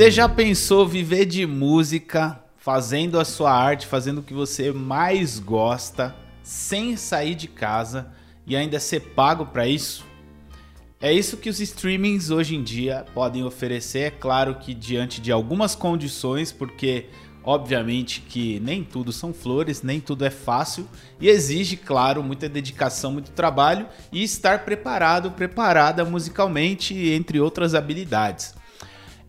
Você já pensou viver de música, fazendo a sua arte, fazendo o que você mais gosta, sem sair de casa e ainda ser pago para isso? É isso que os streamings hoje em dia podem oferecer, é claro que diante de algumas condições, porque obviamente que nem tudo são flores, nem tudo é fácil e exige, claro, muita dedicação, muito trabalho e estar preparado, preparada musicalmente, entre outras habilidades.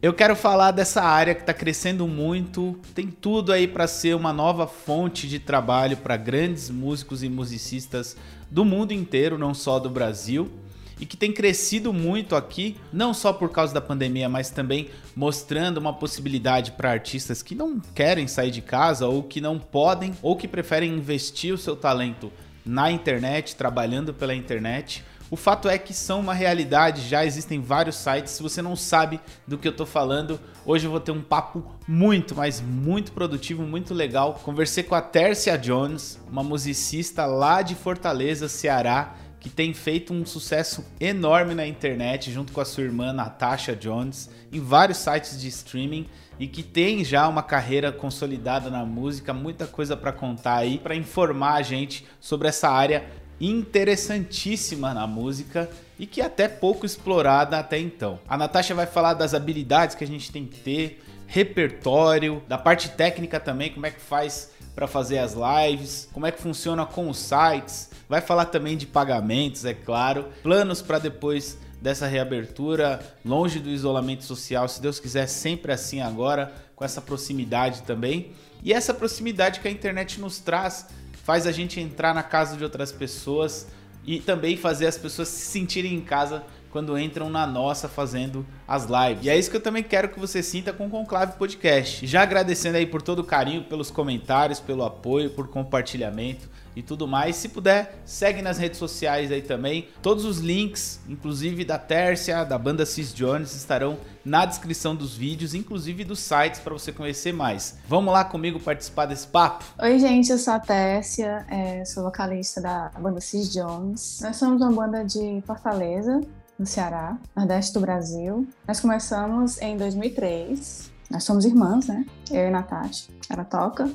Eu quero falar dessa área que está crescendo muito, tem tudo aí para ser uma nova fonte de trabalho para grandes músicos e musicistas do mundo inteiro, não só do Brasil, e que tem crescido muito aqui, não só por causa da pandemia, mas também mostrando uma possibilidade para artistas que não querem sair de casa ou que não podem ou que preferem investir o seu talento na internet, trabalhando pela internet o fato é que são uma realidade, já existem vários sites. Se você não sabe do que eu tô falando, hoje eu vou ter um papo muito, mas muito produtivo, muito legal. Conversei com a Tércia Jones, uma musicista lá de Fortaleza, Ceará, que tem feito um sucesso enorme na internet, junto com a sua irmã Natasha Jones, em vários sites de streaming e que tem já uma carreira consolidada na música, muita coisa para contar aí, para informar a gente sobre essa área interessantíssima na música e que é até pouco explorada até então. A Natasha vai falar das habilidades que a gente tem que ter, repertório, da parte técnica também, como é que faz para fazer as lives, como é que funciona com os sites, vai falar também de pagamentos, é claro, planos para depois dessa reabertura, longe do isolamento social, se Deus quiser, sempre assim agora, com essa proximidade também. E essa proximidade que a internet nos traz faz a gente entrar na casa de outras pessoas e também fazer as pessoas se sentirem em casa quando entram na nossa fazendo as lives. E é isso que eu também quero que você sinta com o Conclave Podcast. Já agradecendo aí por todo o carinho, pelos comentários, pelo apoio, por compartilhamento e tudo mais. Se puder, segue nas redes sociais aí também. Todos os links, inclusive da Tércia, da banda Cis Jones, estarão na descrição dos vídeos, inclusive dos sites para você conhecer mais. Vamos lá comigo participar desse papo? Oi, gente, eu sou a Tércia, é, sou vocalista da banda Cis Jones. Nós somos uma banda de Fortaleza, no Ceará, Nordeste do Brasil. Nós começamos em 2003. Nós somos irmãs, né? Eu e Natasha. Ela toca,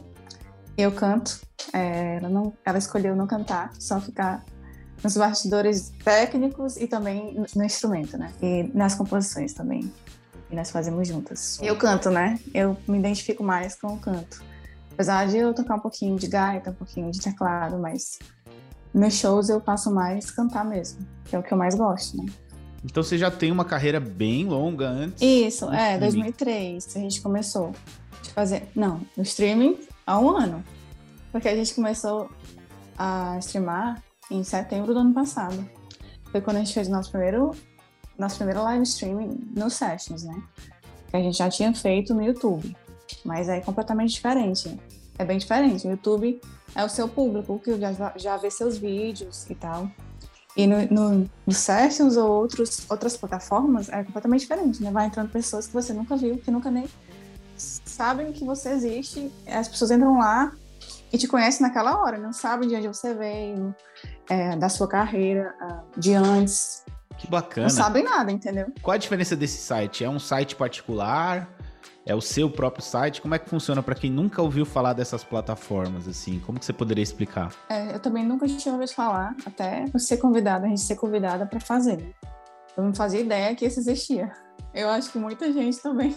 eu canto. É, ela, não, ela escolheu não cantar, só ficar nos bastidores técnicos e também no instrumento, né? E nas composições também. E nós fazemos juntas. Eu canto, né? Eu me identifico mais com o canto. Apesar de eu tocar um pouquinho de gaita, um pouquinho de teclado, mas nos shows eu passo mais cantar mesmo, que é o que eu mais gosto, né? Então você já tem uma carreira bem longa antes. Isso, é, 2003 a gente começou a fazer. Não, no streaming há um ano. Porque a gente começou a streamar em setembro do ano passado. Foi quando a gente fez nosso primeiro, nosso primeiro live streaming no Sessions, né? Que a gente já tinha feito no YouTube. Mas é completamente diferente. É bem diferente. O YouTube é o seu público, que já, já vê seus vídeos e tal. E no, no, no Sessions ou outros, outras plataformas é completamente diferente, né? Vai entrando pessoas que você nunca viu, que nunca nem sabem que você existe. As pessoas entram lá e te conhecem naquela hora, não sabem de onde você veio, é, da sua carreira, ah, de antes. Que bacana. Não sabem nada, entendeu? Qual a diferença desse site? É um site particular? É o seu próprio site? Como é que funciona para quem nunca ouviu falar dessas plataformas assim? Como que você poderia explicar? É, eu também nunca tinha ouvido falar, até ser convidada, a gente ser convidada para fazer. Eu não fazia ideia que isso existia. Eu acho que muita gente também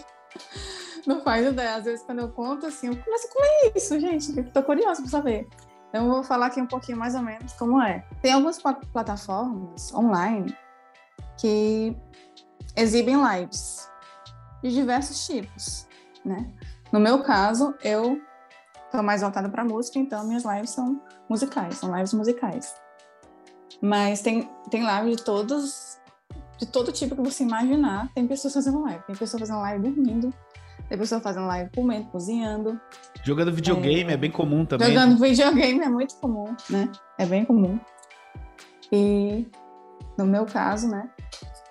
não faz ideia. Às vezes, quando eu conto assim, eu começo, como é isso, gente? Tô curiosa para saber. Então, eu vou falar aqui um pouquinho mais ou menos como é. Tem algumas plataformas online que exibem lives de diversos tipos, né? No meu caso, eu estou mais voltada para música, então minhas lives são musicais, são lives musicais. Mas tem, tem live de todos, de todo tipo que você imaginar. Tem pessoas fazendo live, tem pessoas fazendo live dormindo, tem pessoas fazendo live comendo, cozinhando. Jogando videogame é, é bem comum também. Jogando videogame é muito comum, né? É bem comum. E no meu caso, né?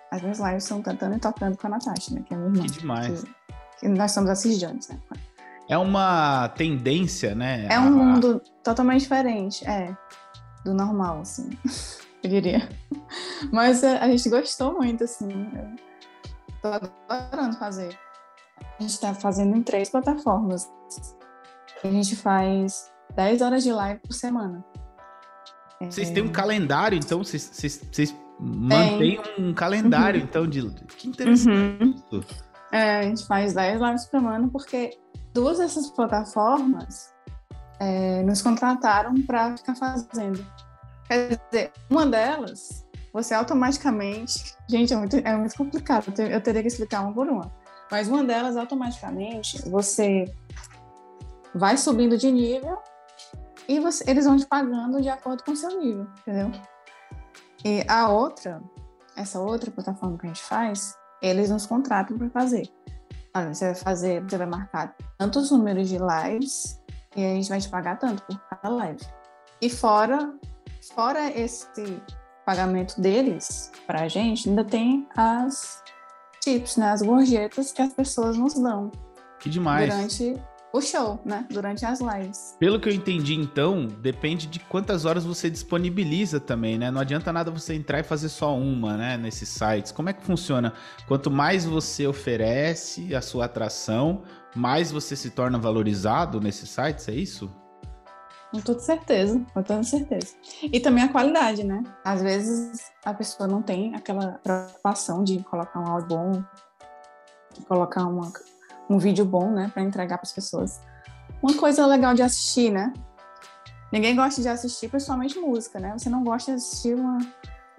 As minhas lives são cantando e tocando com a Natasha, né? Que é a minha irmã. Que demais. Que, que nós somos assistentes, né? É uma tendência, né? É um mundo totalmente diferente, é. Do normal, assim. Eu diria. Mas a, a gente gostou muito, assim. Eu tô adorando fazer. A gente está fazendo em três plataformas. A gente faz 10 horas de live por semana. Vocês têm um calendário, então? Vocês mantêm um calendário, uhum. então, de. Que interessante uhum. É, a gente faz 10 lives por semana, porque duas dessas plataformas é, nos contrataram para ficar fazendo. Quer dizer, uma delas, você automaticamente. Gente, é muito, é muito complicado, eu teria que explicar uma por uma. Mas uma delas, automaticamente, você vai subindo de nível e você, eles vão te pagando de acordo com o seu nível, entendeu? E a outra, essa outra plataforma que a gente faz, eles nos contratam para fazer. Olha, você vai fazer, você vai marcar tantos números de lives e a gente vai te pagar tanto por cada live. E fora, fora esse pagamento deles para a gente, ainda tem as tips, né, as gorjetas que as pessoas nos dão. Que demais. Durante o show, né? Durante as lives. Pelo que eu entendi, então, depende de quantas horas você disponibiliza também, né? Não adianta nada você entrar e fazer só uma, né? Nesses sites. Como é que funciona? Quanto mais você oferece a sua atração, mais você se torna valorizado nesses sites, é isso? Com toda certeza, com toda certeza. E também a qualidade, né? Às vezes a pessoa não tem aquela preocupação de colocar um áudio bom, de colocar uma, um vídeo bom, né, para entregar para as pessoas. Uma coisa legal de assistir, né? Ninguém gosta de assistir, principalmente música, né? Você não gosta de assistir uma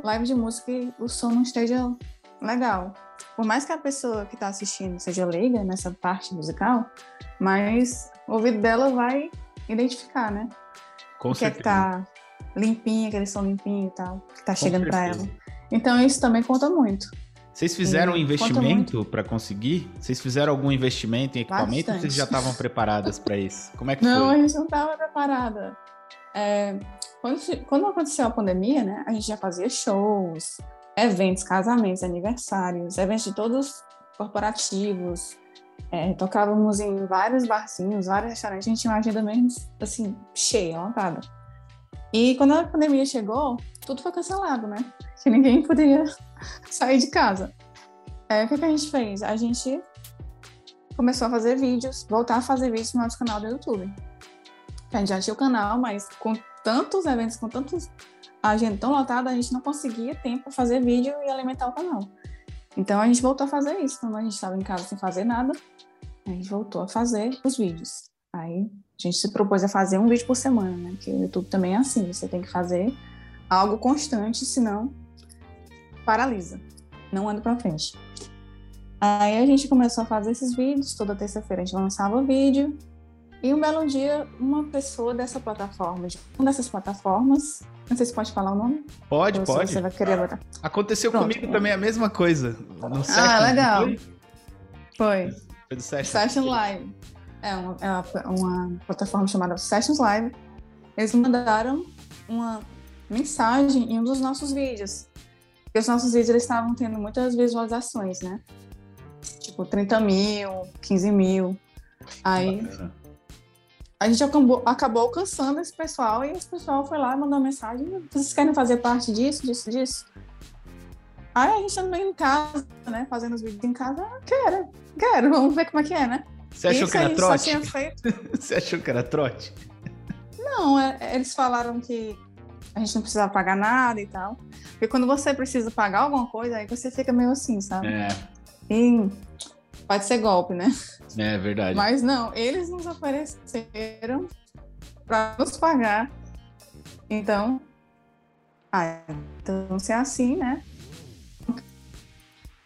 live de música e o som não esteja legal. Por mais que a pessoa que está assistindo seja leiga nessa parte musical, mas o ouvido dela vai identificar, né? Com o que é que tá limpinho, aquele som limpinho e tal, que tá chegando para ela. Então isso também conta muito. Vocês fizeram um investimento para conseguir? Vocês fizeram algum investimento em equipamento Bastante. ou vocês já estavam preparadas para isso? Como é que não, foi? Não, a gente não estava preparada. É, quando, quando aconteceu a pandemia, né, a gente já fazia shows, eventos, casamentos, aniversários, eventos de todos corporativos. É, tocávamos em vários barzinhos, vários restaurantes. A gente tinha uma agenda mesmo, assim, cheia, lotada. E quando a pandemia chegou, tudo foi cancelado, né? Que ninguém poderia sair de casa. É, o que, que a gente fez? A gente começou a fazer vídeos, voltar a fazer vídeos no nosso canal do YouTube. A gente já tinha o canal, mas com tantos eventos, com tantos a agenda tão lotada, a gente não conseguia tempo para fazer vídeo e alimentar o canal. Então a gente voltou a fazer isso. Quando a gente estava em casa sem fazer nada, a gente voltou a fazer os vídeos. Aí a gente se propôs a fazer um vídeo por semana, né? Porque o YouTube também é assim, você tem que fazer algo constante, senão paralisa, não anda para frente. Aí a gente começou a fazer esses vídeos, toda terça-feira a gente lançava vídeo, e um belo dia, uma pessoa dessa plataforma, de uma dessas plataformas, não sei se pode falar o nome. Pode, pode. Você vai querer botar. Aconteceu Pronto, comigo também a mesma coisa. No ah, legal. Foi? Foi. Foi do Session. Session Live. É uma, é uma plataforma chamada Sessions Live. Eles mandaram uma mensagem em um dos nossos vídeos. Porque os nossos vídeos eles estavam tendo muitas visualizações, né? Tipo, 30 mil, 15 mil. Aí a gente acabou, acabou alcançando esse pessoal e esse pessoal foi lá e mandou uma mensagem: vocês querem fazer parte disso, disso, disso? Aí a gente também em casa, né? Fazendo os vídeos em casa, ah, quero, quero, vamos ver como é que é, né? Você achou Isso que era trote? Você achou que era trote? Não, é, eles falaram que a gente não precisava pagar nada e tal. Porque quando você precisa pagar alguma coisa, aí você fica meio assim, sabe? É. E pode ser golpe, né? É verdade. Mas não, eles nos ofereceram para nos pagar. Então, ah, então se é assim, né?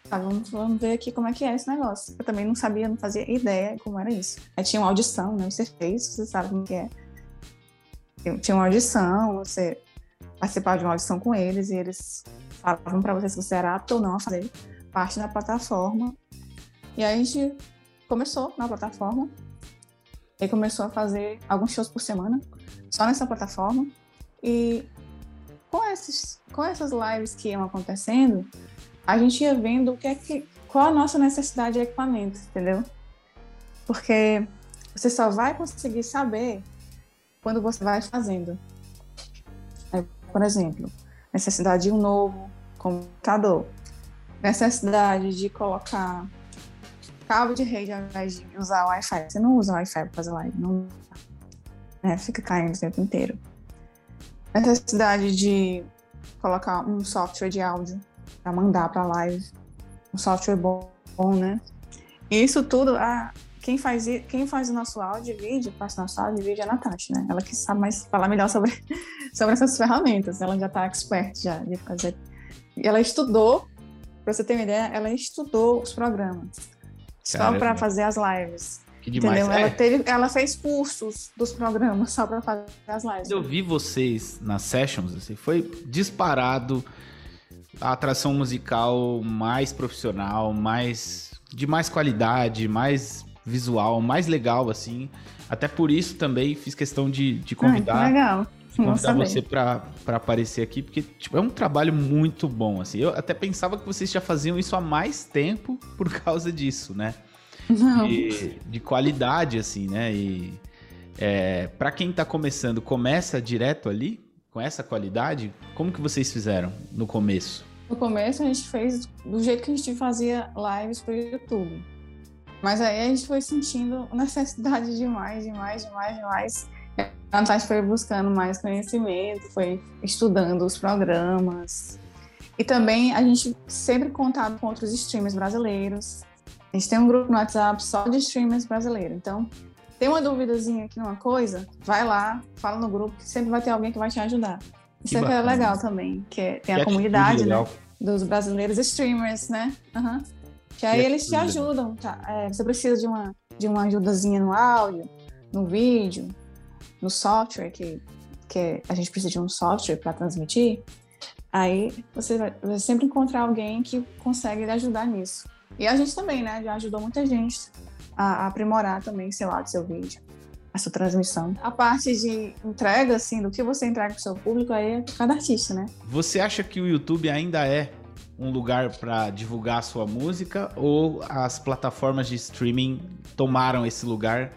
Tá, vamos, vamos ver aqui como é que é esse negócio. Eu também não sabia, não fazia ideia como era isso. Aí tinha uma audição, né? Você fez, você sabe como que é. Eu tinha uma audição, você participava de uma audição com eles e eles falavam para você se você era apto ou não a fazer parte da plataforma. E aí a gente começou na plataforma e começou a fazer alguns shows por semana, só nessa plataforma. E com, esses, com essas lives que iam acontecendo, a gente ia vendo o que é que, qual a nossa necessidade de equipamento, entendeu? Porque você só vai conseguir saber quando você vai fazendo. É, por exemplo, necessidade de um novo computador, necessidade de colocar cabo de rede ao invés de usar o Wi-Fi. Você não usa o Wi-Fi para fazer live, não né? fica caindo o tempo inteiro. Necessidade de colocar um software de áudio para mandar para live, um software bom, bom, né? E isso tudo, a, quem faz, quem faz o nosso áudio e vídeo, faz nosso áudio e vídeo é a Natasha, né? Ela que sabe mais falar melhor sobre, sobre essas ferramentas. Ela já está expert já de fazer. Ela estudou, para você ter uma ideia, ela estudou os programas só para fazer as lives. Que demais. Entendeu? Ela, é. teve, ela fez cursos dos programas só para fazer as lives. Eu vi vocês nas sessions, assim, foi disparado a atração musical mais profissional, mais de mais qualidade, mais visual, mais legal, assim. Até por isso também fiz questão de, de convidar. Ah, legal. Convidar você para aparecer aqui, porque tipo, é um trabalho muito bom, assim. Eu até pensava que vocês já faziam isso há mais tempo por causa disso, né? Não. De, de qualidade, assim, né? E é, para quem tá começando, começa direto ali, com essa qualidade, como que vocês fizeram no começo? No começo a gente fez do jeito que a gente fazia lives pro YouTube. Mas aí a gente foi sentindo necessidade de mais, de mais, de mais, de mais. A gente foi buscando mais conhecimento, foi estudando os programas. E também a gente sempre contava com outros streamers brasileiros. A gente tem um grupo no WhatsApp só de streamers brasileiros. Então, tem uma duvidazinha aqui numa coisa, vai lá, fala no grupo, que sempre vai ter alguém que vai te ajudar. Isso que é legal também, que é, tem que a comunidade né, dos brasileiros streamers, né? Uhum. Que aí eles te ajudam, tá? É, você precisa de uma, de uma ajudazinha no áudio, no vídeo, no software, que, que a gente precisa de um software para transmitir. Aí você vai, sempre encontrar alguém que consegue ajudar nisso. E a gente também, né? Já ajudou muita gente a, aprimorar também, sei lá, do seu vídeo, a sua transmissão. A parte de entrega, assim, do que você entrega para o seu público, aí é cada artista, né? Você acha que o YouTube ainda é um lugar para divulgar a sua música ou as plataformas de streaming tomaram esse lugar,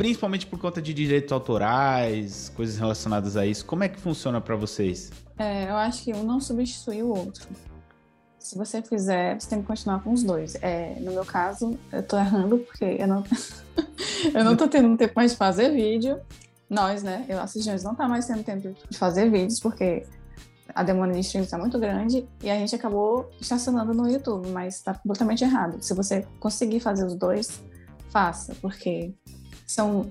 principalmente por conta de direitos autorais, coisas relacionadas a isso? Como é que funciona para vocês? É, eu acho que um não substitui o outro. Se você fizer, você tem que continuar com os dois. É, no meu caso, eu tô errando porque eu não, eu não tô tendo tempo mais de fazer vídeo. Nós, né? Eu assistimos não tá mais tendo tempo de fazer vídeos porque a demanda de streams está muito grande e a gente acabou estacionando no YouTube, mas está completamente errado. Se você conseguir fazer os dois, faça, porque são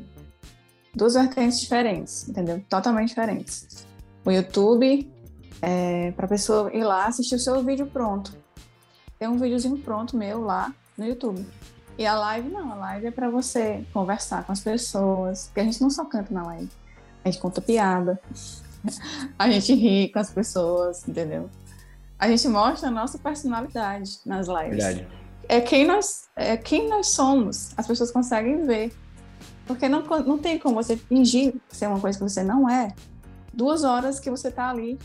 duas vertentes diferentes, entendeu? Totalmente diferentes. O YouTube é para a pessoa ir lá assistir o seu vídeo pronto. Tem um videozinho pronto meu lá no YouTube. E a live não, a live é para você conversar com as pessoas, porque a gente não só canta na live, a gente conta piada, a gente ri com as pessoas, entendeu? A gente mostra a nossa personalidade nas lives. Verdade. É quem nós, é quem nós somos. As pessoas conseguem ver. Porque não, não tem como você fingir ser uma coisa que você não é. Duas horas que você tá ali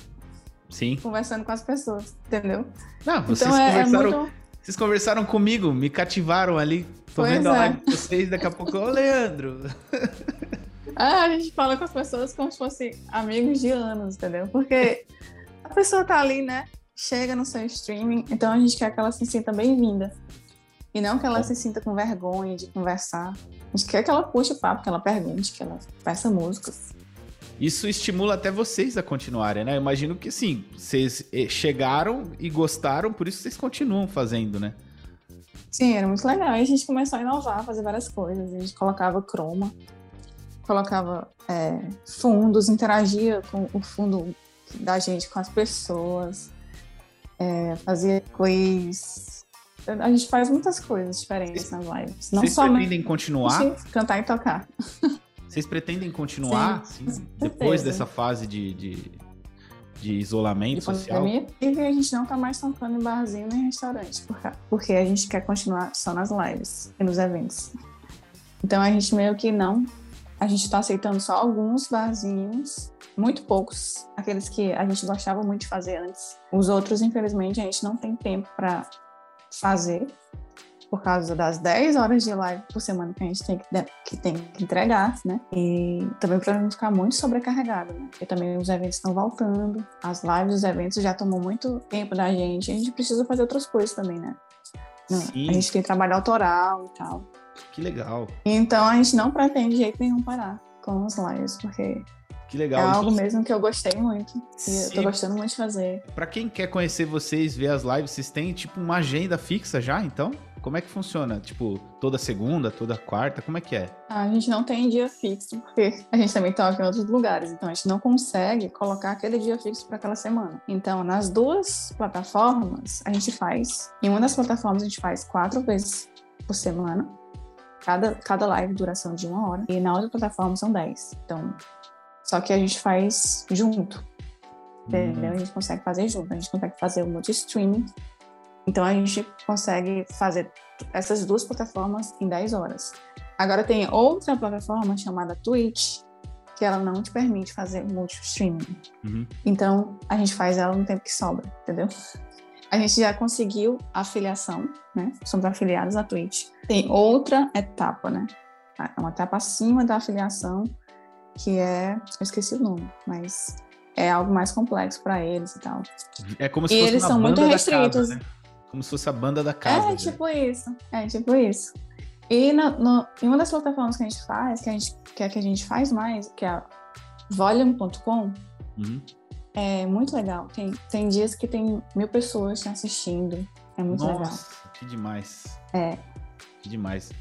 Sim. conversando com as pessoas, entendeu? Não, vocês, então, é, é conversaram, é muito... vocês conversaram comigo, me cativaram ali. Tô pois vendo a é. live de vocês, daqui a pouco, ô Leandro. Ah, a gente fala com as pessoas como se fossem amigos de anos, entendeu? Porque a pessoa tá ali, né? Chega no seu streaming, então a gente quer que ela se sinta bem-vinda. E não que ela se sinta com vergonha de conversar. A gente quer que ela puxe o papo, que ela pergunte, que ela peça músicas. Isso estimula até vocês a continuarem, né? Eu imagino que sim, vocês eh, chegaram e gostaram, por isso vocês continuam fazendo, né? Sim, era muito legal. E a gente começou a inovar, fazer várias coisas. A gente colocava croma colocava é, fundos, interagia com o fundo da gente, com as pessoas, é, fazia quiz. A gente faz muitas coisas diferentes nas lives. Não Vocês pretendem continuar? Cantar e tocar. Vocês pretendem continuar Sim, assim, depois dessa fase de, de, de isolamento de social? Pandemia, e a gente não está mais tocando em barzinho nem em restaurante, porque a gente quer continuar só nas lives e nos eventos. Então a gente meio que não a gente está aceitando só alguns barzinhos, muito poucos, aqueles que a gente gostava muito de fazer antes. Os outros, infelizmente, a gente não tem tempo para fazer por causa das 10 horas de live por semana que a gente tem que, que, tem que entregar, né? E também para não ficar muito sobrecarregado, né? Porque também os eventos estão voltando, as lives, os eventos já tomam muito tempo da gente, a gente precisa fazer outras coisas também, né? Sim. A gente tem trabalho autoral e tal. Que legal. Então a gente não pretende de jeito nenhum parar com os lives, porque Que legal. é algo mesmo que eu gostei muito. E eu tô gostando muito de fazer. Pra quem quer conhecer vocês, ver as lives, vocês têm tipo uma agenda fixa já, então? Como é que funciona? Tipo, toda segunda, toda quarta, como é que é? A gente não tem dia fixo, porque a gente também toca em outros lugares, então a gente não consegue colocar aquele dia fixo para aquela semana. Então, nas duas plataformas, a gente faz. Em uma das plataformas, a gente faz quatro vezes por semana. Cada, cada live duração de uma hora. E na outra plataforma são dez. Então, só que a gente faz junto. Entendeu? A gente consegue fazer junto. A gente consegue fazer o multi-streaming. Então, a gente consegue fazer essas duas plataformas em 10 horas. Agora tem outra plataforma chamada Twitch, que ela não te permite fazer multi-streaming. Uhum. Então, a gente faz ela no tempo que sobra, entendeu? A gente já conseguiu a afiliação, né? Somos afiliados à Twitch. Tem outra etapa, né? É Uma etapa acima da afiliação, que é. Eu esqueci o nome, mas é algo mais complexo para eles e tal. É como se E fosse eles uma são muito banda da restritos. casa, né? Como se fosse a banda da casa. É né? tipo isso. É tipo isso. E no, no- em uma das plataformas que a gente faz, que a gente quer que a gente faz mais, que é a volume.com, Uhum. é muito legal. Tem, tem dias que tem mil pessoas te assistindo. É muito legal. Nossa, que demais. É. Que demais.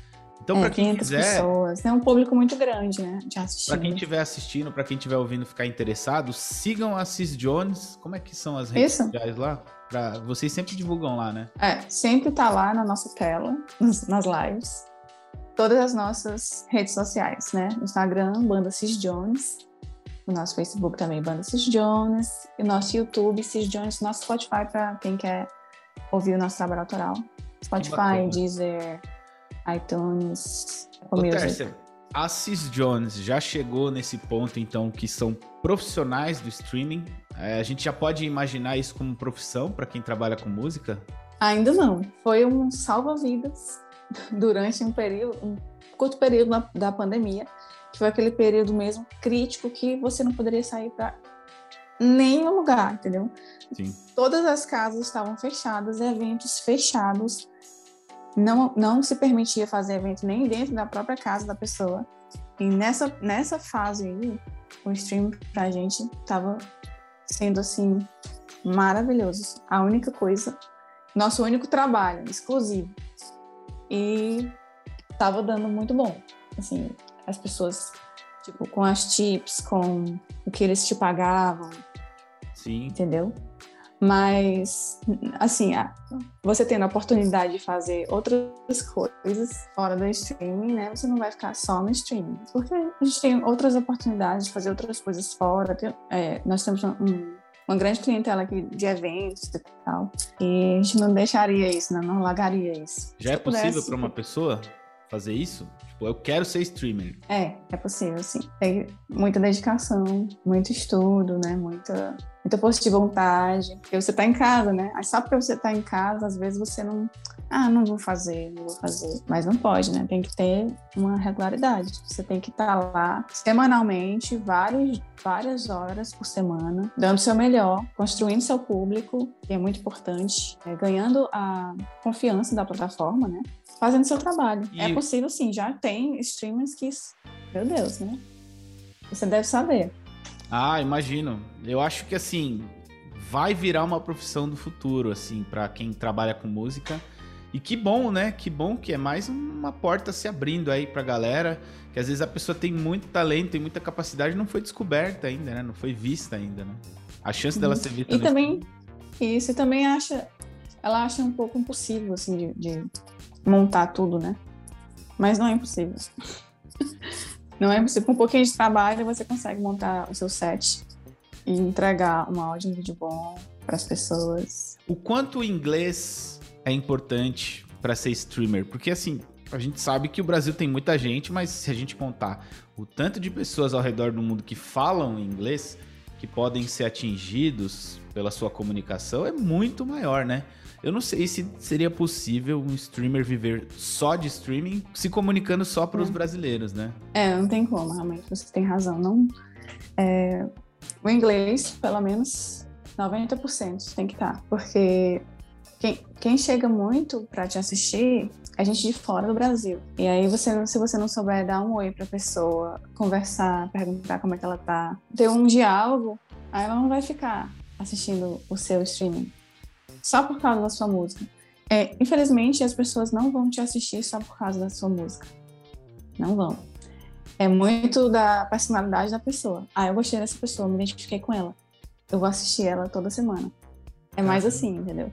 Então, é, pra quem 500 quiser, pessoas. Tem um público muito grande, né? De assistindo. Pra quem estiver assistindo, pra quem estiver ouvindo ficar interessado, sigam a Cis Jones. Como é que são as redes Isso. sociais lá? Pra... Vocês sempre divulgam lá, né? É, sempre tá lá na nossa tela, nas, nas lives. Todas as nossas redes sociais, né? Instagram, Banda Cis Jones. O nosso Facebook também, Banda Cis Jones. E o nosso YouTube, Cis Jones. Nosso Spotify, para quem quer ouvir o nosso trabalho autoral. Spotify. Deezer, iTunes, Ô, Apple Music. Tércia, a Cis Jones já chegou nesse ponto, então, que são profissionais do streaming. É, a gente já pode imaginar isso como profissão pra quem trabalha com música? Ainda não. Foi um salva-vidas durante um período, um curto período da, da pandemia, que foi aquele período mesmo crítico que você não poderia sair para nenhum lugar, entendeu? Sim. Todas as casas estavam fechadas, eventos fechados. Não, não se permitia fazer evento nem dentro da própria casa da pessoa. E nessa, nessa fase aí, o stream pra gente tava sendo assim maravilhoso. A única coisa, nosso único trabalho exclusivo. E tava dando muito bom. Assim, as pessoas, tipo, com as tips, com o que eles te pagavam, Sim. entendeu? Mas, assim, você tendo a oportunidade de fazer outras coisas fora do streaming, né? Você não vai ficar só no streaming. Porque a gente tem outras oportunidades de fazer outras coisas fora. Tem- é, nós temos um- uma grande clientela aqui de eventos e tal. E a gente não deixaria isso, né? não largaria isso. Já é pudesse- possível pra uma pessoa fazer isso? Tipo, eu quero ser streamer. É, é possível, sim. Tem muita dedicação, muito estudo, né? Muita, muita força de vontade. Porque você tá em casa, né? Aí só porque você tá em casa, às vezes você não. Ah, não vou fazer, não vou fazer. Mas não pode, né? Tem que ter uma regularidade. Você tem que estar lá semanalmente, vários, várias horas por semana, dando o seu melhor, construindo seu público, que é muito importante, é, ganhando a confiança da plataforma, né? Fazendo seu trabalho. E- É possível, sim. Já tem streamers que. Meu Deus, né? Você deve saber. Ah, imagino. Eu acho que assim vai virar uma profissão do futuro, assim, pra quem trabalha com música. E que bom, né? Que bom que é mais uma porta se abrindo aí pra galera. Que às vezes a pessoa tem muito talento, tem muita capacidade e não foi descoberta ainda, né? Não foi vista ainda, né? A chance dela Uhum. ser vista E também, isso, e também acha, ela acha um pouco impossível, assim, de, de montar tudo, né? Mas não é impossível. Não é impossível. Com um pouquinho de trabalho, você consegue montar o seu set e entregar um áudio um vídeo bom para as pessoas. O quanto o inglês é importante pra ser streamer? Porque assim, a gente sabe que o Brasil tem muita gente, mas se a gente contar o tanto de pessoas ao redor do mundo que falam inglês, que podem ser atingidos pela sua comunicação, é muito maior, né? Eu não sei se seria possível um streamer viver só de streaming, se comunicando só para os É. brasileiros, né? É, não tem como, realmente, você tem razão. Não, é, o inglês, pelo menos 90% tem que estar, porque quem, quem chega muito para te assistir é gente de fora do Brasil. E aí você, se você não souber dar um oi pra pessoa, conversar, perguntar como é que ela tá, ter um diálogo, aí ela não vai ficar assistindo o seu streaming só por causa da sua música. É, infelizmente, as pessoas não vão te assistir só por causa da sua música. Não vão. É muito da personalidade da pessoa. Ah, eu gostei dessa pessoa, me identifiquei com ela. Eu vou assistir ela toda semana. É mais assim, entendeu?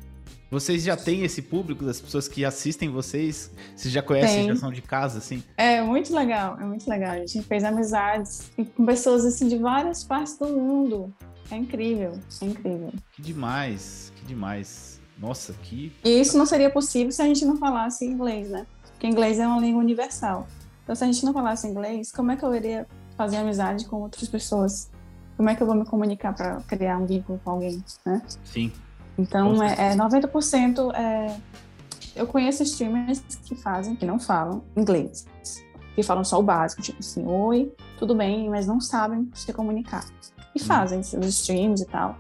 Vocês já têm esse público das pessoas que assistem vocês? Vocês já conhecem, Tem. já são de casa, assim? É muito legal, é muito legal. A gente fez amizades com pessoas assim de várias partes do mundo. É incrível, é incrível. Que demais, que demais. Nossa, que. E isso não seria possível se a gente não falasse inglês, né? Porque inglês é uma língua universal. Então, se a gente não falasse inglês, como é que eu iria fazer amizade com outras pessoas? Como é que eu vou me comunicar para criar um vínculo com alguém, né? Sim. Então, é, é 90% é... Eu conheço streamers que fazem, que não falam inglês. Que falam só o básico, tipo assim, oi, tudo bem, mas não sabem se comunicar. E fazem seus streams e tal.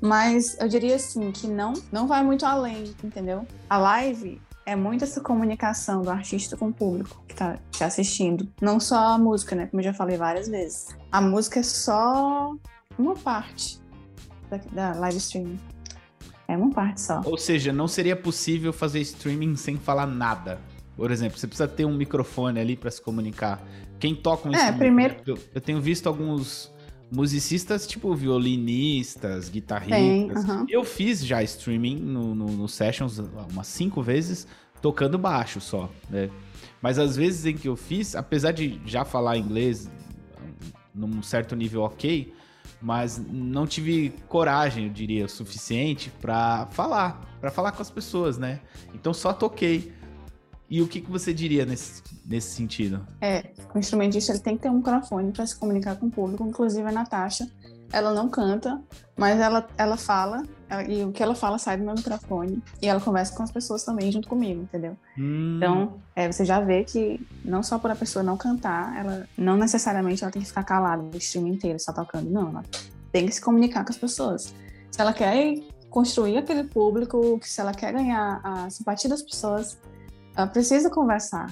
Mas eu diria assim, que não, não vai muito além, entendeu? A live é muito essa comunicação do artista com o público que tá te assistindo. Não só a música, né? Como eu já falei várias vezes. A música é só uma parte da, da live streaming. É uma parte só. Ou seja, não seria possível fazer streaming sem falar nada. Por exemplo, você precisa ter um microfone ali para se comunicar. Quem toca um É, instrumento? primeiro- Eu, eu tenho visto alguns musicistas, tipo violinistas, Tem, guitarristas. aham. Eu fiz já streaming no, no, no Sessions umas cinco vezes, tocando baixo só, né? Mas às vezes em que eu fiz, apesar de já falar inglês num certo nível ok, mas não tive coragem, eu diria, o suficiente pra falar, pra falar com as pessoas, né? Então só toquei. E o que, que você diria nesse, nesse sentido? É, o instrumentista ele tem que ter um microfone para se comunicar com o público. Inclusive a Natasha, ela não canta, mas ela, ela fala, ela- e o que ela fala sai do meu microfone. E ela conversa com as pessoas também junto comigo, entendeu? Hum, Então, é, você já vê que não só por a pessoa não cantar, ela não necessariamente ela tem que ficar calada o stream inteiro só tocando, não. Ela tem que se comunicar com as pessoas. Se ela quer construir aquele público, se ela quer ganhar a simpatia das pessoas, ela precisa conversar.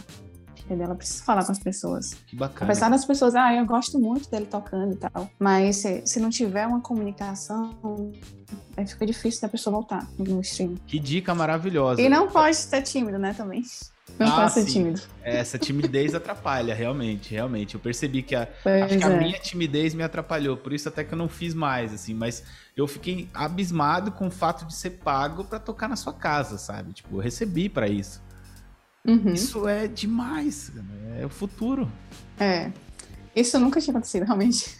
Entendeu? Ela precisa falar com as pessoas. que bacana. Apesar das pessoas, ah, eu gosto muito dele tocando e tal. Mas se, se não tiver uma comunicação, aí fica difícil da pessoa voltar no stream. Que dica maravilhosa. E não pode ser tímido, né, também. Não Ah, pode ser sim. tímido. Essa timidez atrapalha, realmente, realmente. Eu percebi que a, que a é. minha timidez me atrapalhou, por isso até que eu não fiz mais, assim, mas eu fiquei abismado com o fato de ser pago pra tocar na sua casa, sabe? Tipo, eu recebi pra isso. Uhum. Isso é demais, é o futuro. É. Isso nunca tinha acontecido, realmente.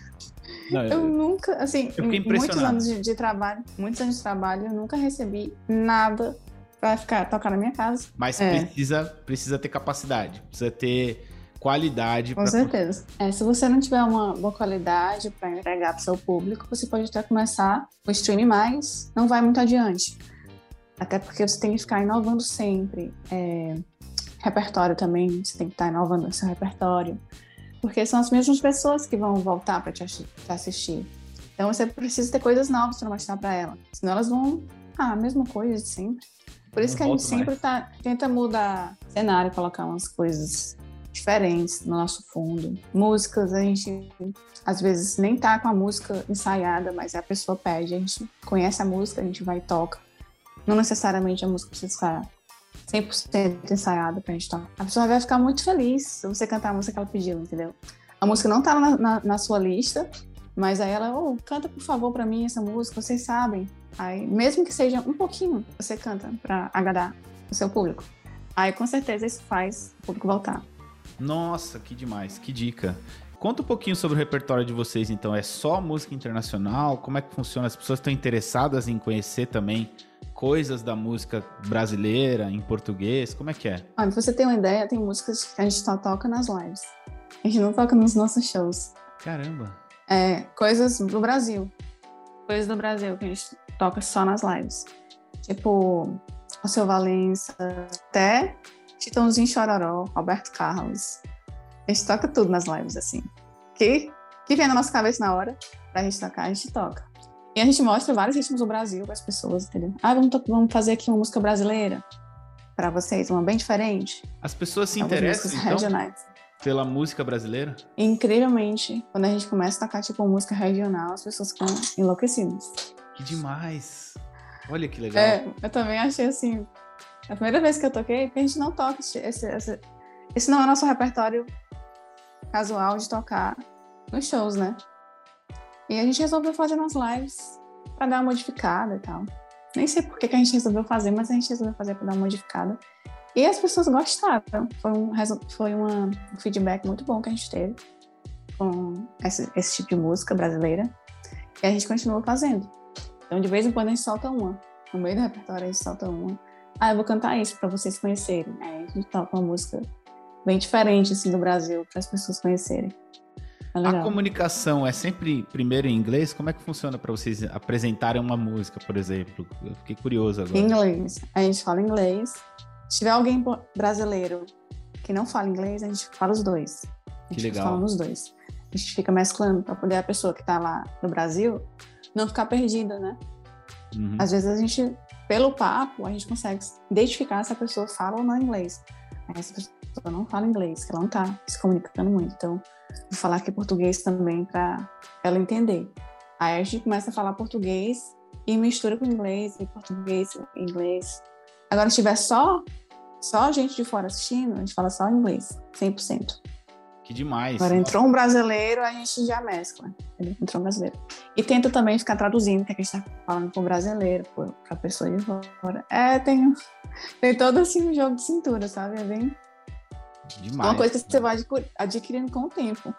Não, Eu nunca, assim, em muitos anos de, de trabalho, muitos anos de trabalho, eu nunca recebi nada pra ficar, tocar na minha casa. mas é. precisa, precisa ter capacidade, precisa ter qualidade Com certeza. É, se você não tiver uma boa qualidade para entregar para o seu público, você pode até começar o streaming, mas não vai muito adiante. Até porque você tem que ficar inovando sempre. É, repertório também, você tem que estar inovando o seu repertório. Porque são as mesmas pessoas que vão voltar para te, assi- te assistir. Então você precisa ter coisas novas para mostrar para elas. Senão elas vão. Ah, a mesma coisa de sempre. Por isso Não que a gente mais. sempre tá, tenta mudar cenário, colocar umas coisas diferentes no nosso fundo. Músicas, a gente às vezes nem tá com a música ensaiada, mas a pessoa pede, a gente conhece a música, a gente vai e toca. Não necessariamente a música precisa ficar 100% ensaiada pra gente tocar. A pessoa vai ficar muito feliz se você cantar a música que ela pediu, entendeu? A música não tá na, na- na sua lista, mas aí ela, oh, canta por favor pra mim essa música, vocês sabem. Aí, mesmo que seja um pouquinho, você canta pra agradar o seu público. Aí com certeza isso faz o público voltar. Nossa, que demais, que dica. Conta um pouquinho sobre o repertório de vocês, então. É só música internacional? Como é que funciona? As pessoas estão interessadas em conhecer também coisas da música brasileira, em português? Como é que é? Olha, pra você ter uma ideia, tem músicas que a gente só toca nas lives. A gente não toca nos nossos shows. Caramba. É, coisas do Brasil. Coisas do Brasil que a gente toca só nas lives. Tipo, o seu Valença, até Chitãozinho Chororó, Roberto Carlos. A gente toca tudo nas lives, assim. Que, que vem na nossa cabeça na hora pra gente tocar, a gente toca. E a gente mostra vários ritmos do Brasil para as pessoas, entendeu? Ah, vamos, vamos fazer aqui uma música brasileira para vocês, uma bem diferente. As pessoas se interessam então, regionais. pela música brasileira? Incrivelmente, quando a gente começa a tocar tipo música regional, as pessoas ficam enlouquecidas. Que demais! Olha que legal. É, eu também achei assim. A primeira vez que eu toquei, porque a gente não toca esse, esse, esse não é nosso repertório casual de tocar nos shows, né? E a gente resolveu fazer umas lives para dar uma modificada e tal. Nem sei por que, que a gente resolveu fazer, mas a gente resolveu fazer para dar uma modificada. E as pessoas gostaram. Foi um, foi uma, um feedback muito bom que a gente teve com esse, esse tipo de música brasileira. E a gente continuou fazendo. Então, de vez em quando, a gente solta uma. No meio do repertório, a gente solta uma. Ah, eu vou cantar isso para vocês conhecerem. Aí a gente toca uma música bem diferente, assim, do Brasil, para as pessoas conhecerem. É a comunicação é sempre primeiro em inglês? Como é que funciona para vocês apresentarem uma música, por exemplo? Eu fiquei curioso agora. Inglês. A gente fala inglês. Se tiver alguém brasileiro que não fala inglês, a gente fala os dois. A gente que legal. fala nos dois. A gente fica mesclando para poder a pessoa que está lá no Brasil não ficar perdida, né? Uhum. Às vezes a gente, pelo papo, a gente consegue identificar se a pessoa fala ou não inglês. Aí essa pessoa não fala inglês, que ela não está se comunicando muito. Então, vou falar aqui português também para ela entender. Aí a gente começa a falar português e mistura com inglês, e português e inglês. Agora, se tiver só, só gente de fora assistindo, a gente fala só inglês, 100%. Que demais. Agora entrou um brasileiro, a gente já mescla. Entrou um brasileiro. E tenta também ficar traduzindo que a gente está falando para o brasileiro, para a pessoa de fora. É, tem, tem todo assim um jogo de cintura, sabe? É bem. Demais. Uma coisa que você vai adquirindo com o tempo.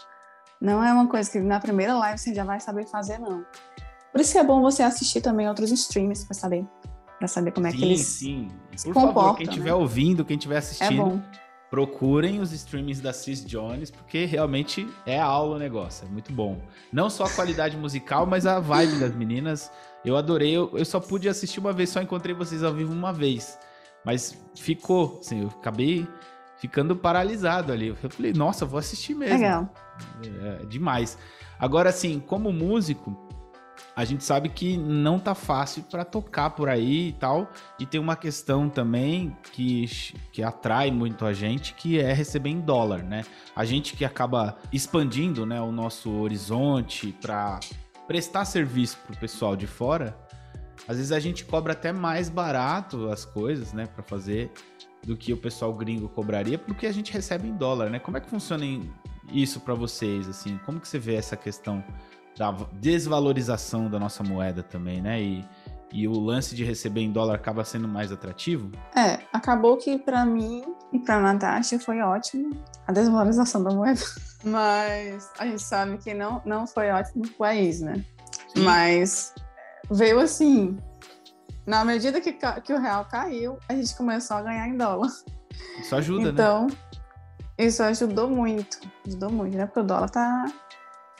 Não é uma coisa que na primeira live você já vai saber fazer, não. Por isso que é bom você assistir também outros streams para saber, para saber como é sim, que eles sim. se Por comportam. Favor, quem estiver né? ouvindo, quem estiver assistindo, é procurem os streamings da Cis Jones, porque realmente é aula o negócio, é muito bom. Não só a qualidade musical, mas a vibe das meninas. Eu adorei, eu, eu, só pude assistir uma vez, só encontrei vocês ao vivo uma vez. Mas ficou, assim, eu acabei ficando paralisado ali. Eu falei, nossa, vou assistir mesmo. Legal. É, é demais. Agora, assim, como músico, a gente sabe que não tá fácil para tocar por aí e tal. E tem uma questão também que, que atrai muito a gente, que é receber em dólar, né? A gente que acaba expandindo né, o nosso horizonte para prestar serviço pro pessoal de fora, às vezes a gente cobra até mais barato as coisas, né, para fazer do que o pessoal gringo cobraria, porque a gente recebe em dólar, né? Como é que funciona isso para vocês, assim? Como que você vê essa questão da desvalorização da nossa moeda também, né? E, e o lance de receber em dólar acaba sendo mais atrativo? É, acabou que para mim e para Natasha foi ótimo a desvalorização da moeda. Mas a gente sabe que não, não foi ótimo pro país, né? Sim. Mas veio assim, na medida que, que o real caiu, a gente começou a ganhar em dólar. Isso ajuda, então, né? Então, isso ajudou muito. Ajudou muito, né? Porque o dólar tá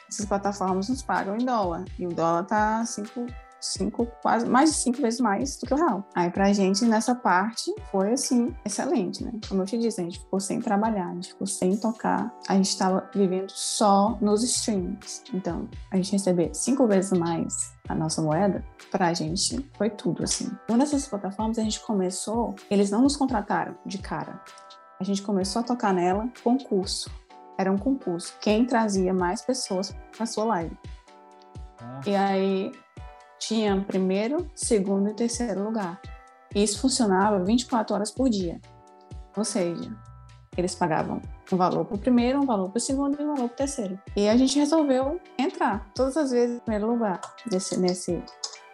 essas plataformas nos pagam em dólar. E o dólar tá cinco, cinco, quase mais de cinco vezes mais do que o real. Aí pra gente, nessa parte, foi assim, excelente, né? Como eu te disse, a gente ficou sem trabalhar, a gente ficou sem tocar, a gente estava vivendo só nos streams. Então, a gente receber cinco vezes mais a nossa moeda, pra gente foi tudo, assim. Uma dessas plataformas, a gente começou, eles não nos contrataram de cara. A gente começou a tocar nela concurso era um concurso. Quem trazia mais pessoas para sua live. E aí tinha primeiro, segundo e terceiro lugar. E isso funcionava 24 horas por dia. Ou seja, eles pagavam um valor para o primeiro, um valor para o segundo e um valor para o terceiro. E a gente resolveu entrar todas as vezes em primeiro lugar nesse. nesse...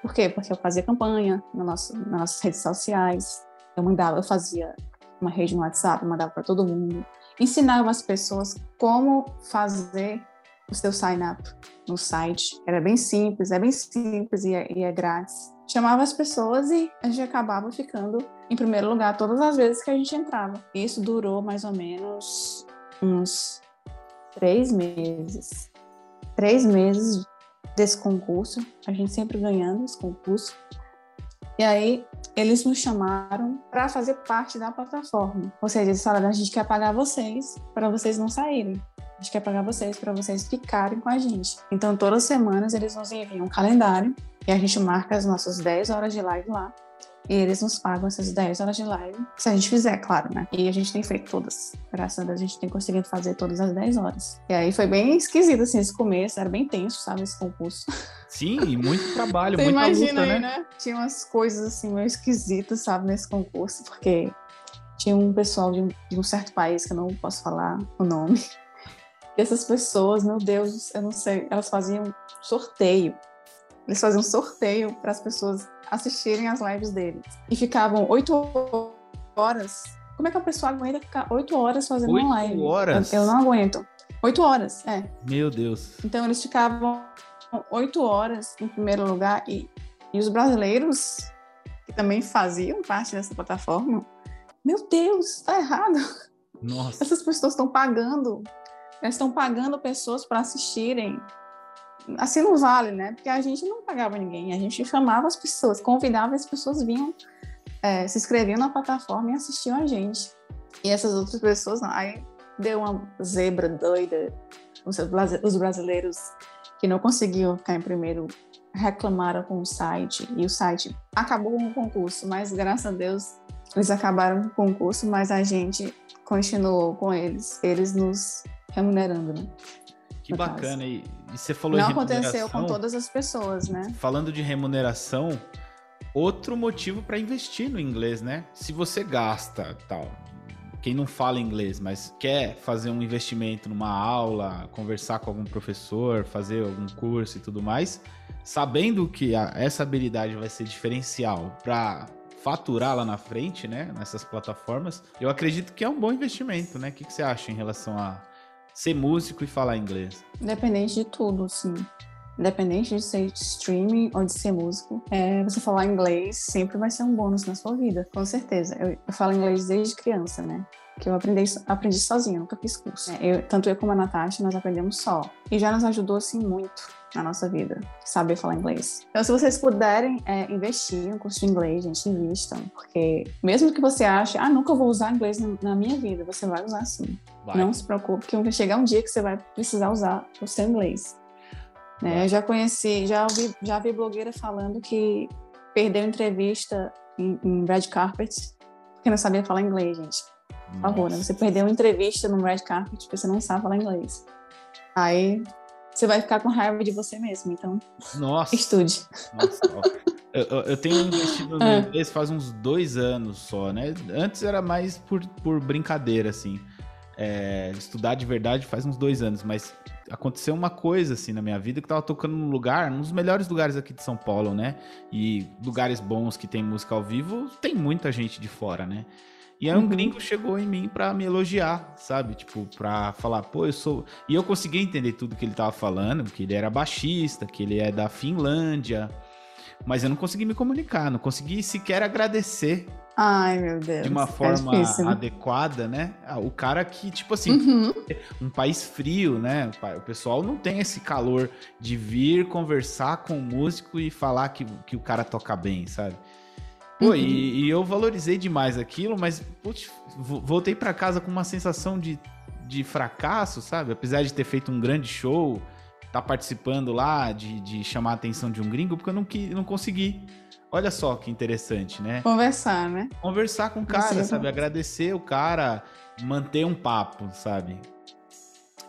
Por quê? Porque eu fazia campanha no nosso, nas nossas redes sociais. Eu mandava, eu fazia uma rede no WhatsApp, mandava para todo mundo ensinava as pessoas como fazer o seu sign-up no site. Era bem simples, é bem simples e é, e é grátis. Chamava as pessoas e a gente acabava ficando em primeiro lugar todas as vezes que a gente entrava. Isso durou mais ou menos uns três meses. Três meses desse concurso, a gente sempre ganhando esse concurso. E aí eles nos chamaram para fazer parte da plataforma. Ou seja, eles falaram: a gente quer pagar vocês para vocês não saírem. A gente quer pagar vocês para vocês ficarem com a gente. Então, todas as semanas eles nos enviam um calendário E a gente marca as nossas 10 horas de live lá. E eles nos pagam essas 10 horas de live, se a gente fizer, claro, né? E a gente tem feito todas. Graças a Deus, a gente tem conseguido fazer todas as 10 horas. E aí foi bem esquisito, assim, esse começo. Era bem tenso, sabe, esse concurso. Sim, e muito trabalho, muita imagina luta, aí, né? né? Tinha umas coisas, assim, meio esquisitas, sabe, nesse concurso. Porque tinha um pessoal de um, de um certo país, que eu não posso falar o nome. E essas pessoas, meu Deus, eu não sei, elas faziam sorteio. Eles faziam sorteio para as pessoas assistirem as lives deles. E ficavam oito horas. Como é que a pessoa aguenta ficar oito horas fazendo Oito uma live? horas? Eu, eu não aguento. Oito horas, é. Meu Deus. Então eles ficavam oito horas em primeiro lugar e, e os brasileiros que também faziam parte dessa plataforma, meu Deus, tá errado. Nossa. Essas pessoas estão pagando, elas estão pagando pessoas para assistirem. Assim não vale, né? Porque a gente não pagava ninguém, a gente chamava as pessoas, convidava as pessoas vinham, é, se inscreviam na plataforma e assistiam a gente. E essas outras pessoas não. Aí deu uma zebra doida. Os brasi- os brasileiros que não conseguiam ficar em primeiro reclamaram com o site e o site acabou com o concurso, mas graças a Deus eles acabaram com o concurso, mas a gente continuou com eles, eles nos remunerando, né? Que bacana. E, e você falou Não aconteceu com todas as pessoas, né? Falando de remuneração, outro motivo para investir no inglês, né? Se você gasta, tal, quem não fala inglês, mas quer fazer um investimento numa aula, conversar com algum professor, fazer algum curso e tudo mais, sabendo que a- essa habilidade vai ser diferencial para faturar lá na frente, né, nessas plataformas, eu acredito que é um bom investimento, né? O que, que você acha em relação a ser músico e falar inglês? Independente de tudo, sim. Independente de ser streaming ou de ser músico, é, você falar inglês sempre vai ser um bônus na sua vida, com certeza. Eu, eu falo inglês desde criança, né? Que eu aprendi, aprendi sozinha, nunca fiz curso. É, eu- tanto eu como a Natasha, nós aprendemos só. E já nos ajudou, assim, muito na nossa vida, saber falar inglês. Então, se vocês puderem é, investir em um curso de inglês, gente, invistam. Porque mesmo que você ache, ah, nunca vou usar inglês na, na minha vida, você vai usar sim. Vai. Não se preocupe, que vai chegar um dia que você vai precisar usar o seu inglês. Né? Eu já conheci, já ouvi, já vi blogueira falando que perdeu entrevista em, em red carpet porque não sabia falar inglês, gente. Por favor, né? Você perdeu uma entrevista no red carpet porque você não sabe falar inglês. Aí você vai ficar com raiva de você mesmo, então Nossa. estude. Nossa, eu, eu- eu tenho investido no É. inglês faz uns dois anos só, né? Antes era mais por, por brincadeira, assim. É, estudar de verdade faz uns dois anos, mas aconteceu uma coisa, assim, na minha vida que tava tocando num lugar, num dos melhores lugares aqui de São Paulo, né? E lugares bons que tem música ao vivo, tem muita gente de fora, né? E aí um Uhum. gringo chegou em mim pra me elogiar, sabe? Tipo, pra falar, pô, eu sou. E eu consegui entender tudo que ele tava falando, que ele era baixista, que ele é da Finlândia. Mas eu não consegui me comunicar, não consegui sequer agradecer Ai, meu Deus. de uma é forma né? adequada, né? Ah, O cara que, tipo assim, Uhum. um país frio, né? O pessoal não tem esse calor de vir conversar com o músico e falar que, que o cara toca bem, sabe? Pô, Uhum. e, e eu valorizei demais aquilo, mas putz, vo- voltei pra casa com uma sensação de, de fracasso, sabe? Apesar de ter feito um grande show, tá participando lá, de, de chamar a atenção de um gringo, porque eu não, não consegui. Olha só que interessante, né? Conversar, né? conversar com o cara, Sim. sabe? Agradecer o cara, manter um papo, sabe?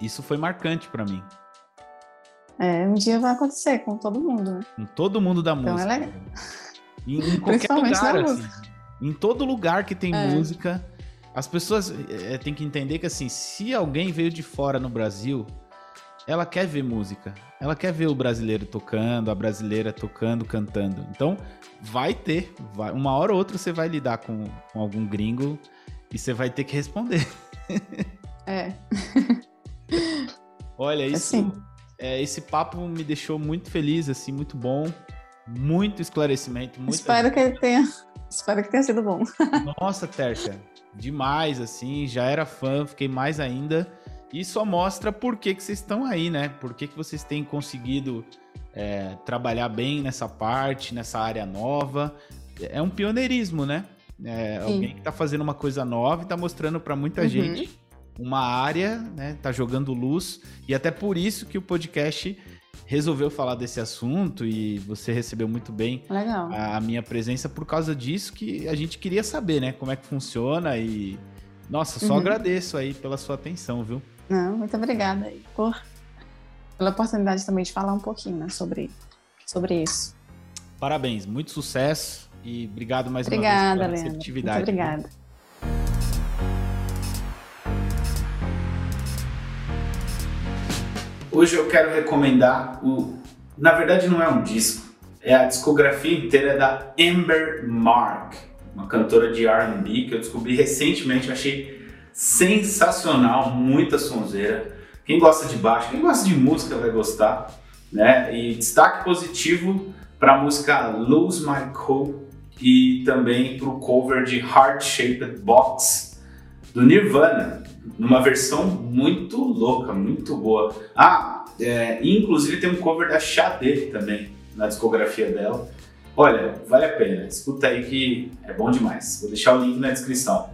Isso foi marcante pra mim. É, um dia vai acontecer com todo mundo, né? Com todo mundo da Então é música. legal. Em, em qualquer lugar, assim. Em todo lugar que tem É. música, as pessoas é, têm que entender que, assim, se alguém veio de fora no Brasil, ela quer ver música. Ela quer ver o brasileiro tocando, a brasileira tocando, cantando. Então, vai ter. vai- uma hora ou outra você vai lidar com, com algum gringo e você vai ter que responder. É, Olha, isso, assim. é, esse papo me deixou muito feliz, assim, muito bom. Muito esclarecimento, muito. Espero que ele tenha. Espero que tenha sido bom. Nossa, Tércia, demais, assim, já era fã, fiquei mais ainda. E só mostra por que, que vocês estão aí, né? Por que, que vocês têm conseguido é, trabalhar bem nessa parte, nessa área nova. É um pioneirismo, né? É, alguém que tá fazendo uma coisa nova e tá mostrando para muita Uhum. gente uma área, né? Tá jogando luz. E até por isso que o podcast resolveu falar desse assunto e você recebeu muito bem Legal. a minha presença por causa disso que a gente queria saber, né? Como é que funciona e nossa, só Uhum. agradeço aí pela sua atenção, viu? Não, muito obrigada aí por, pela oportunidade também de falar um pouquinho né, sobre, sobre isso. Parabéns, muito sucesso e obrigado mais Obrigada, uma vez pela Leandro. Muito receptividade. obrigada. Hoje eu quero recomendar o. Na verdade, não é um disco, é a discografia inteira da Amber Mark, uma cantora de RB que eu descobri recentemente, eu achei sensacional, muita sonzeira. Quem gosta de baixo, quem gosta de música vai gostar, né? E destaque positivo para a música Lose My Cool e também para o cover de Heart Shaped Box do Nirvana, numa versão muito louca, muito boa. Ah, é, inclusive tem um cover da Xadê também na discografia dela. Olha, vale a pena, escuta aí que é bom demais. Vou deixar o link na descrição.